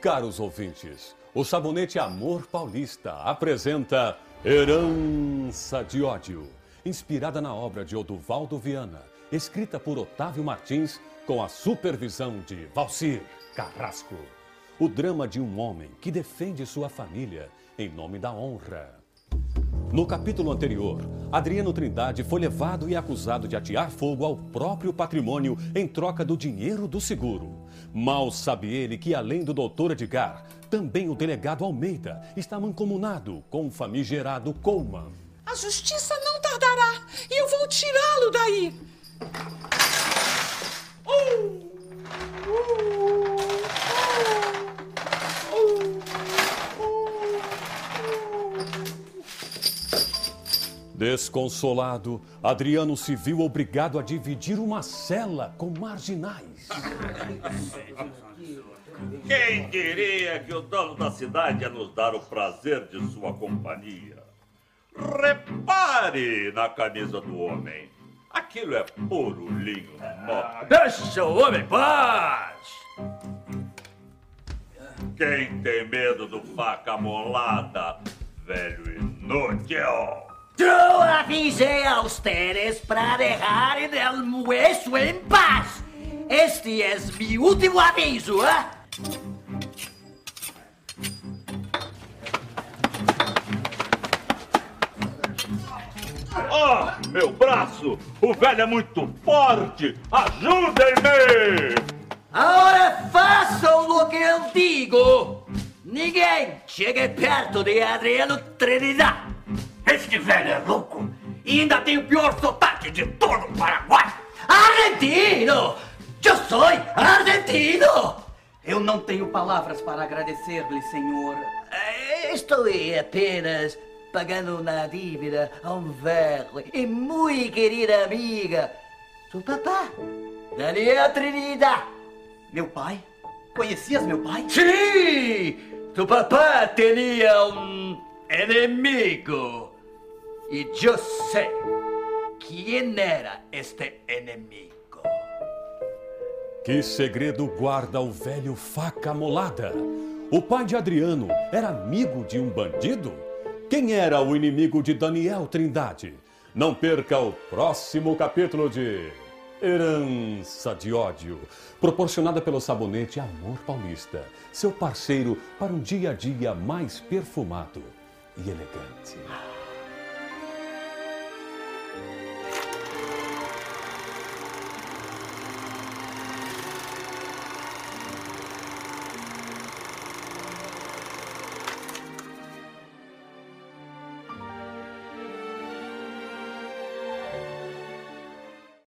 Caros ouvintes, o Sabonete Amor Paulista apresenta Herança de Ódio, inspirada na obra de Oduvaldo Viana, escrita por Otávio Martins, com a supervisão de Valcir Carrasco. O drama de um homem que defende sua família em nome da honra. No capítulo anterior, Adriano Trindade foi levado e acusado de atear fogo ao próprio patrimônio em troca do dinheiro do seguro. Mal sabe ele que, além do doutor Edgar, também o delegado Almeida está mancomunado com o famigerado Coleman. A justiça não tardará e eu vou tirá-lo daí. Uh, Desconsolado, Adriano se viu obrigado a dividir uma cela com marginais. Quem diria que o dono da cidade ia nos dar o prazer de sua companhia? Repare na camisa do homem. Aquilo é puro linho. Deixa o homem em paz! Quem tem medo do faca molada, velho inútil? Yo avisé a ustedes para dejar el hueso en paz. Este es mi último aviso, ¿eh? Ah, meu braço! O velho é muito forte! Ajudem-me! Ahora façam o que eu digo. Ninguém chegue perto de Adriano Trinidad. Este velho é louco e ainda tem o pior sotaque de todo o Paraguai. Argentino! Eu sou argentino! Eu não tenho palavras para agradecer-lhe, senhor. Estou apenas pagando uma dívida a um velho e muito querida amiga. Seu papá, Daniel Trinidad. Meu pai? Conhecias meu pai? Sim! Tu papá tinha um inimigo. E eu sei quem era este inimigo. Que segredo guarda o velho faca molada? O pai de Adriano era amigo de um bandido? Quem era o inimigo de Daniel Trindade? Não perca o próximo capítulo de Herança de Ódio, proporcionada pelo sabonete Amor Paulista, seu parceiro para um dia a dia mais perfumado e elegante.